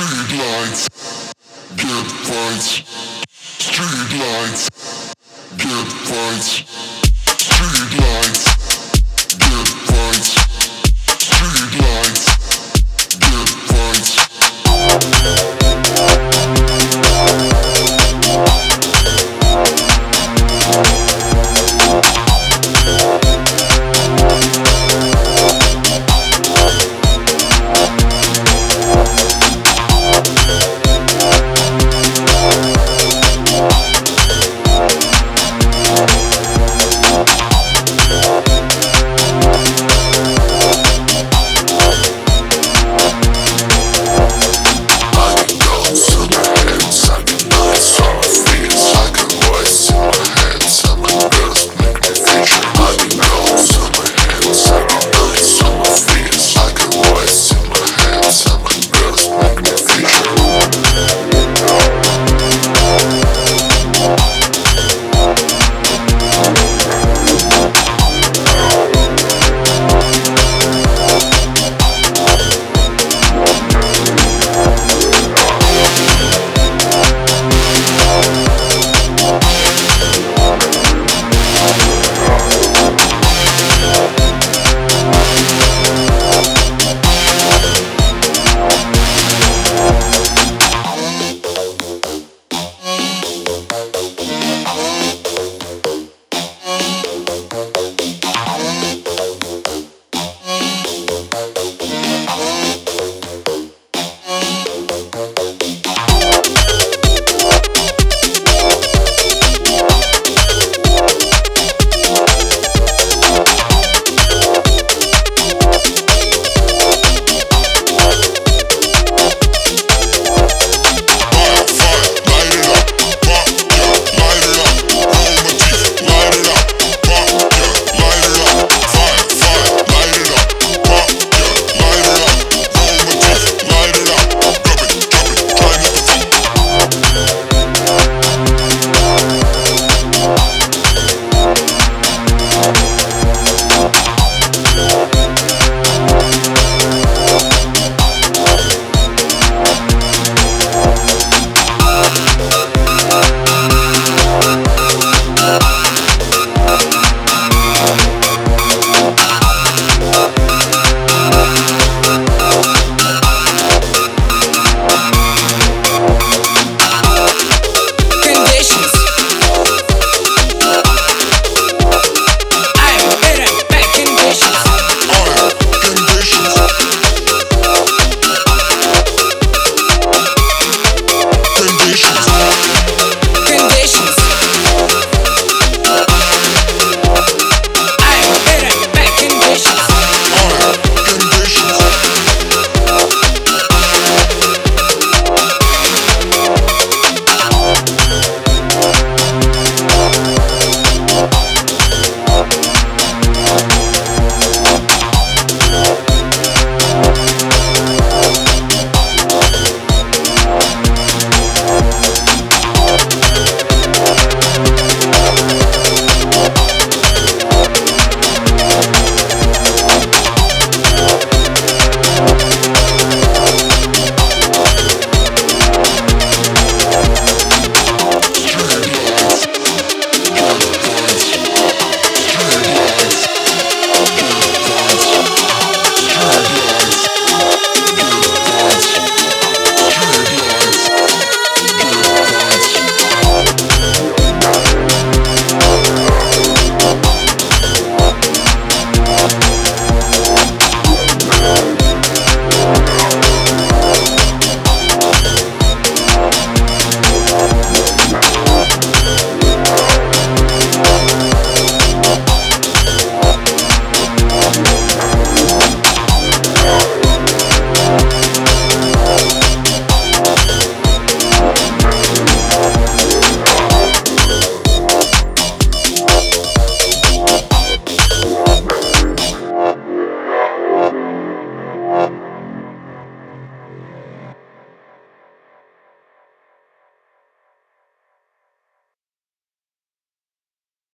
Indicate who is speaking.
Speaker 1: Street lights, get fights. Street lights,